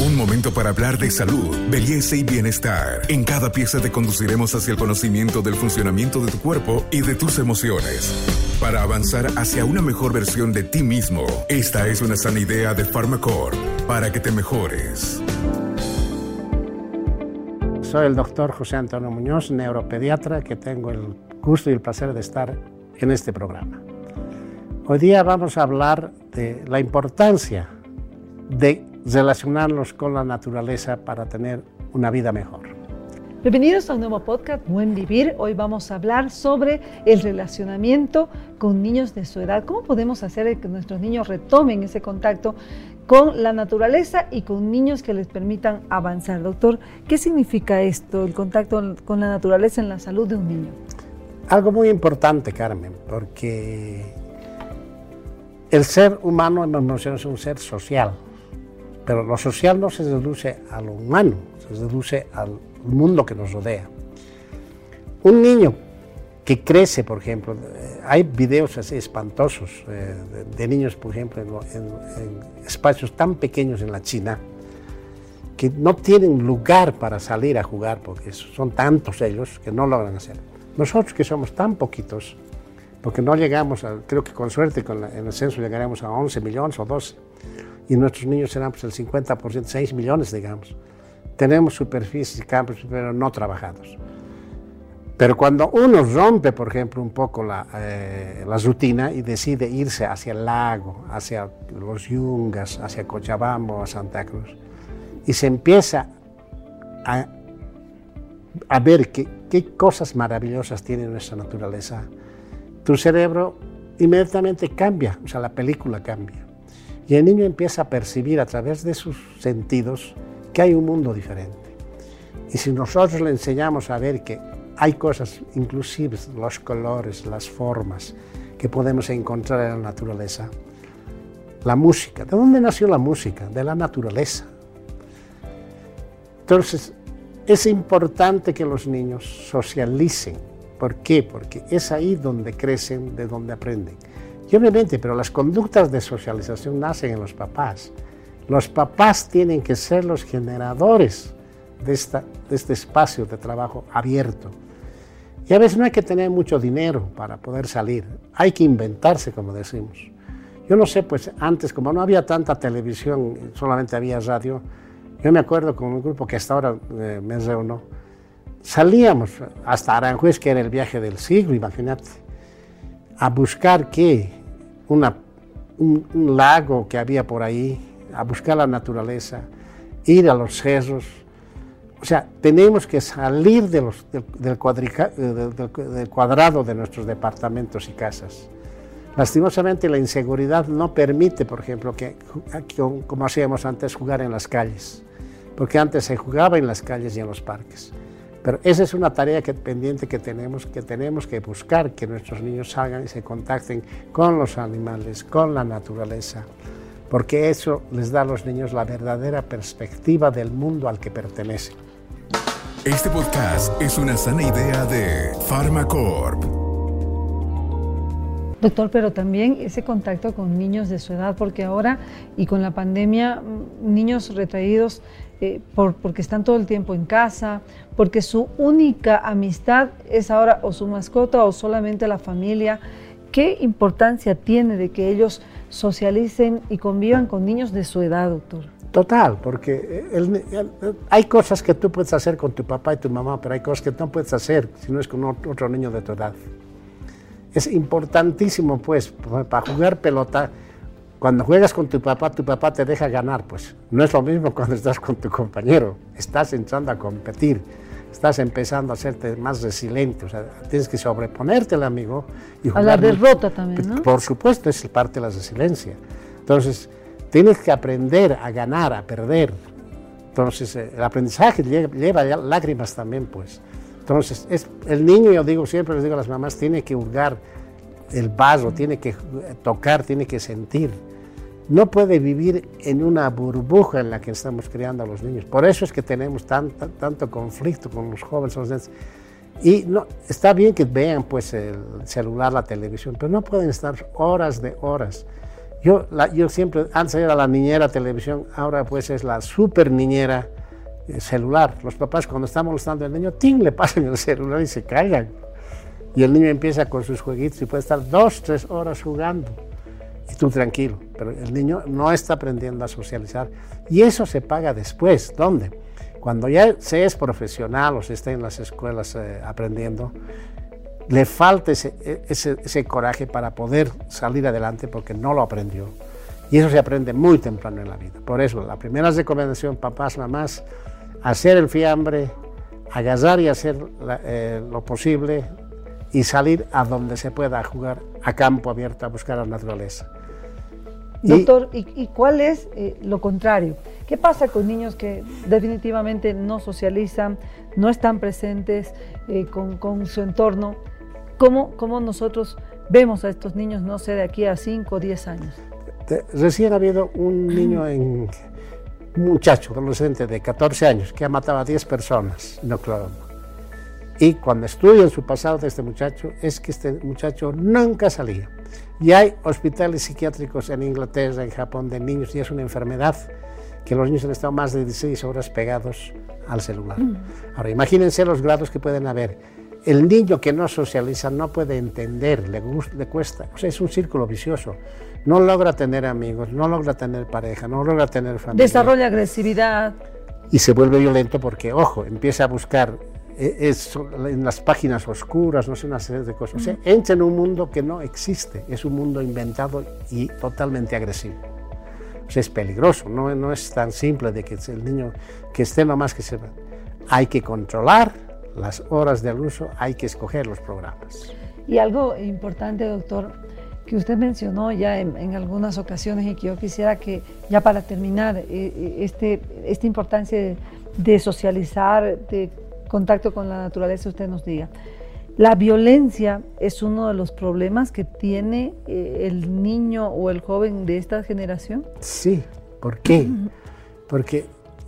Un momento para hablar de salud, belleza y bienestar. En cada pieza te conduciremos hacia el conocimiento del funcionamiento de tu cuerpo y de tus emociones. Para avanzar hacia una mejor versión de ti mismo, esta es una sana idea de Pharmacore para que te mejores. Soy el doctor José Antonio Muñoz, neuropediatra, que tengo el gusto y el placer de estar en este programa. Hoy día vamos a hablar de la importancia de relacionarnos con la naturaleza para tener una vida mejor. Bienvenidos a un nuevo podcast, Buen Vivir. Hoy vamos a hablar sobre el relacionamiento con niños de su edad. ¿Cómo podemos hacer que nuestros niños retomen ese contacto con la naturaleza y con niños que les permitan avanzar? Doctor, ¿qué significa esto, el contacto con la naturaleza en la salud de un niño? Algo muy importante, Carmen, porque el ser humano en es un ser social pero lo social no se reduce a lo humano, se reduce al mundo que nos rodea. Un niño que crece, por ejemplo, eh, hay videos así espantosos eh, de, niños, por ejemplo, en, espacios tan pequeños en la China, que no tienen lugar para salir a jugar, porque son tantos ellos que no logran hacer. Nosotros que somos tan poquitos, porque no llegamos, a, creo que con suerte con en el censo llegaremos a 11 millones o 12, y nuestros niños serán pues, el 50%, 6 millones, digamos. Tenemos superficies y campos, pero no trabajados. Pero cuando uno rompe, por ejemplo, un poco la, eh, la, rutina y decide irse hacia el lago, hacia los Yungas, hacia Cochabamba, a Santa Cruz, y se empieza a, a ver qué, qué cosas maravillosas tiene nuestra naturaleza, tu cerebro inmediatamente cambia, o sea, la película cambia. Y el niño empieza a percibir a través de sus sentidos que hay un mundo diferente. Y si nosotros le enseñamos a ver que hay cosas, inclusive los colores, las formas, que podemos encontrar en la naturaleza, la música, ¿de dónde nació la música? De la naturaleza. Entonces, es importante que los niños socialicen. ¿Por qué? Porque es ahí donde crecen, de donde aprenden. Y obviamente, pero las conductas de socialización nacen en los papás. Los papás tienen que ser los generadores de, esta, de este espacio de trabajo abierto. Y a veces no hay que tener mucho dinero para poder salir, hay que inventarse, como decimos. Yo no sé, pues antes, como no había tanta televisión, solamente había radio, yo me acuerdo con un grupo que hasta ahora eh, me reúno, salíamos hasta Aranjuez, que era el viaje del siglo, imagínate, a buscar qué, un, lago que había por ahí, a buscar la naturaleza, ir a los cerros. O sea, tenemos que salir del, del, cuadrado de nuestros departamentos y casas. Lastimosamente la inseguridad no permite, por ejemplo, que, como hacíamos antes, jugar en las calles, porque antes se jugaba en las calles y en los parques. Pero esa es una tarea que, pendiente que tenemos, que tenemos que buscar que nuestros niños salgan y se contacten con los animales, con la naturaleza, porque eso les da a los niños la verdadera perspectiva del mundo al que pertenecen. Este podcast es una sana idea de Pharmacorp. Doctor, pero también ese contacto con niños de su edad, porque ahora y con la pandemia, mm, niños retraídos eh, por, porque están todo el tiempo en casa, porque su única amistad es ahora o su mascota o solamente la familia. ¿Qué importancia tiene de que ellos socialicen y convivan con niños de su edad, doctor? Total, porque hay cosas que tú puedes hacer con tu papá y tu mamá, pero hay cosas que no puedes hacer si no es con otro niño de tu edad. Es importantísimo, pues, para jugar pelota, cuando juegas con tu papá, tu papá te deja ganar, pues no es lo mismo cuando estás con tu compañero, estás entrando a competir, estás empezando a hacerte más resiliente, o sea, tienes que sobreponerte al amigo y jugar. A la derrota también, ¿no? Por supuesto, es parte de la resiliencia. Entonces, tienes que aprender a ganar, a perder. Entonces, el aprendizaje lleva, lleva lágrimas también, pues. Entonces, es, el niño, yo digo, siempre les digo a las mamás, tiene que hurgar el vaso, tiene que tocar, tiene que sentir. No puede vivir en una burbuja en la que estamos criando a los niños. Por eso es que tenemos tanto conflicto con los jóvenes. Y no, está bien que vean pues el celular, la televisión, pero no pueden estar horas de horas. Yo, yo siempre, antes era la niñera televisión, ahora pues es la super niñera celular. Los papás cuando están molestando al niño, ¡ting! le pasan el celular y se callan. Y el niño empieza con sus jueguitos y puede estar dos, tres horas jugando. Y tú tranquilo. Pero el niño no está aprendiendo a socializar. Y eso se paga después. ¿Dónde? Cuando ya se es profesional o se está en las escuelas eh, aprendiendo, le falta ese, ese, coraje para poder salir adelante porque no lo aprendió. Y eso se aprende muy temprano en la vida. Por eso, la primera recomendación, papás, mamás, hacer el fiambre, agasar y hacer eh, lo posible y salir a donde se pueda jugar a campo abierto a buscar la naturaleza. Doctor, ¿y, cuál es eh, lo contrario? ¿Qué pasa con niños que definitivamente no socializan, no están presentes eh, con, su entorno? ¿Cómo, ¿Cómo, nosotros vemos a estos niños, no sé, de aquí a 5 o 10 años? Recién ha habido un niño, en, un muchacho, adolescente de 14 años, que ha matado a 10 personas en Oklahoma. Y cuando estudian su pasado de este muchacho, es que este muchacho nunca salía. Y hay hospitales psiquiátricos en Inglaterra, en Japón, de niños, y es una enfermedad que los niños han estado más de 16 horas pegados al celular. Mm. Ahora, imagínense los grados que pueden haber. El niño que no socializa no puede entender, le, le cuesta. O sea, es un círculo vicioso. No logra tener amigos, no logra tener pareja, no logra tener familia. Desarrolla agresividad. Y se vuelve violento porque, ojo, empieza a buscar e, es, en las páginas oscuras, no sé, una serie de cosas. O sea, entra en un mundo que no existe, es un mundo inventado y totalmente agresivo. O sea, es peligroso, no, no es tan simple de que el niño que esté nomás que se... Hay que controlar las horas del uso, hay que escoger los programas. Y algo importante, doctor, que usted mencionó ya en, algunas ocasiones y que yo quisiera que ya para terminar, eh, eh, este, esta importancia de, de socializar, de contacto con la naturaleza, usted nos diga. La violencia es uno de los problemas que tiene eh, el niño o el joven de esta generación. Sí, ¿por qué? Porque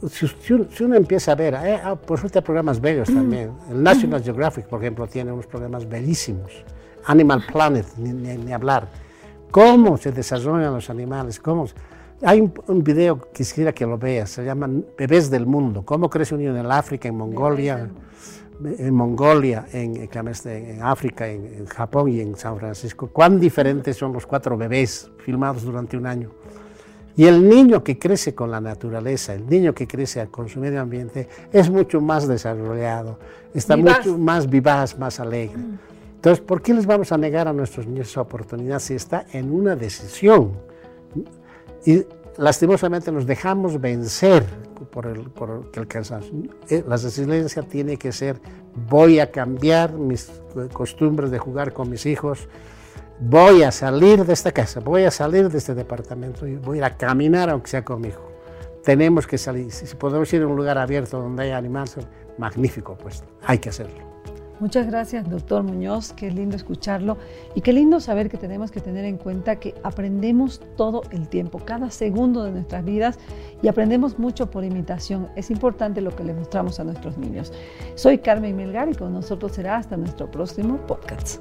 si, uno, empieza a ver, eh, ah, por suerte hay programas bellos también. El National Geographic, por ejemplo, tiene unos programas bellísimos. Animal Planet, ni, hablar. ¿Cómo se desarrollan los animales? ¿Cómo? Hay un, video que quisiera que lo veas, se llama Bebés del Mundo, cómo crece un niño en el África, en Mongolia, en Mongolia, en, en África, en, Japón y en San Francisco. Cuán diferentes son los cuatro bebés filmados durante un año. Y el niño que crece con la naturaleza, el niño que crece con su medio ambiente, es mucho más desarrollado, está mucho más vivaz, más alegre. Mm. Entonces, ¿por qué les vamos a negar a nuestros niños esa oportunidad si está en una decisión? y lastimosamente nos dejamos vencer por el, por el cansancio. Eh, la resiliencia tiene que ser, voy a cambiar mis costumbres de jugar con mis hijos, voy a salir de esta casa, voy a salir de este departamento y voy a ir a caminar aunque sea con mi hijo. Tenemos que salir, si podemos ir a un lugar abierto donde hay animales, magnífico, pues hay que hacerlo. Muchas gracias, doctor Muñoz. Qué lindo escucharlo y qué lindo saber que tenemos que tener en cuenta que aprendemos todo el tiempo, cada segundo de nuestras vidas y aprendemos mucho por imitación. Es importante lo que le mostramos a nuestros niños. Soy Carmen Melgar y con nosotros será hasta nuestro próximo podcast.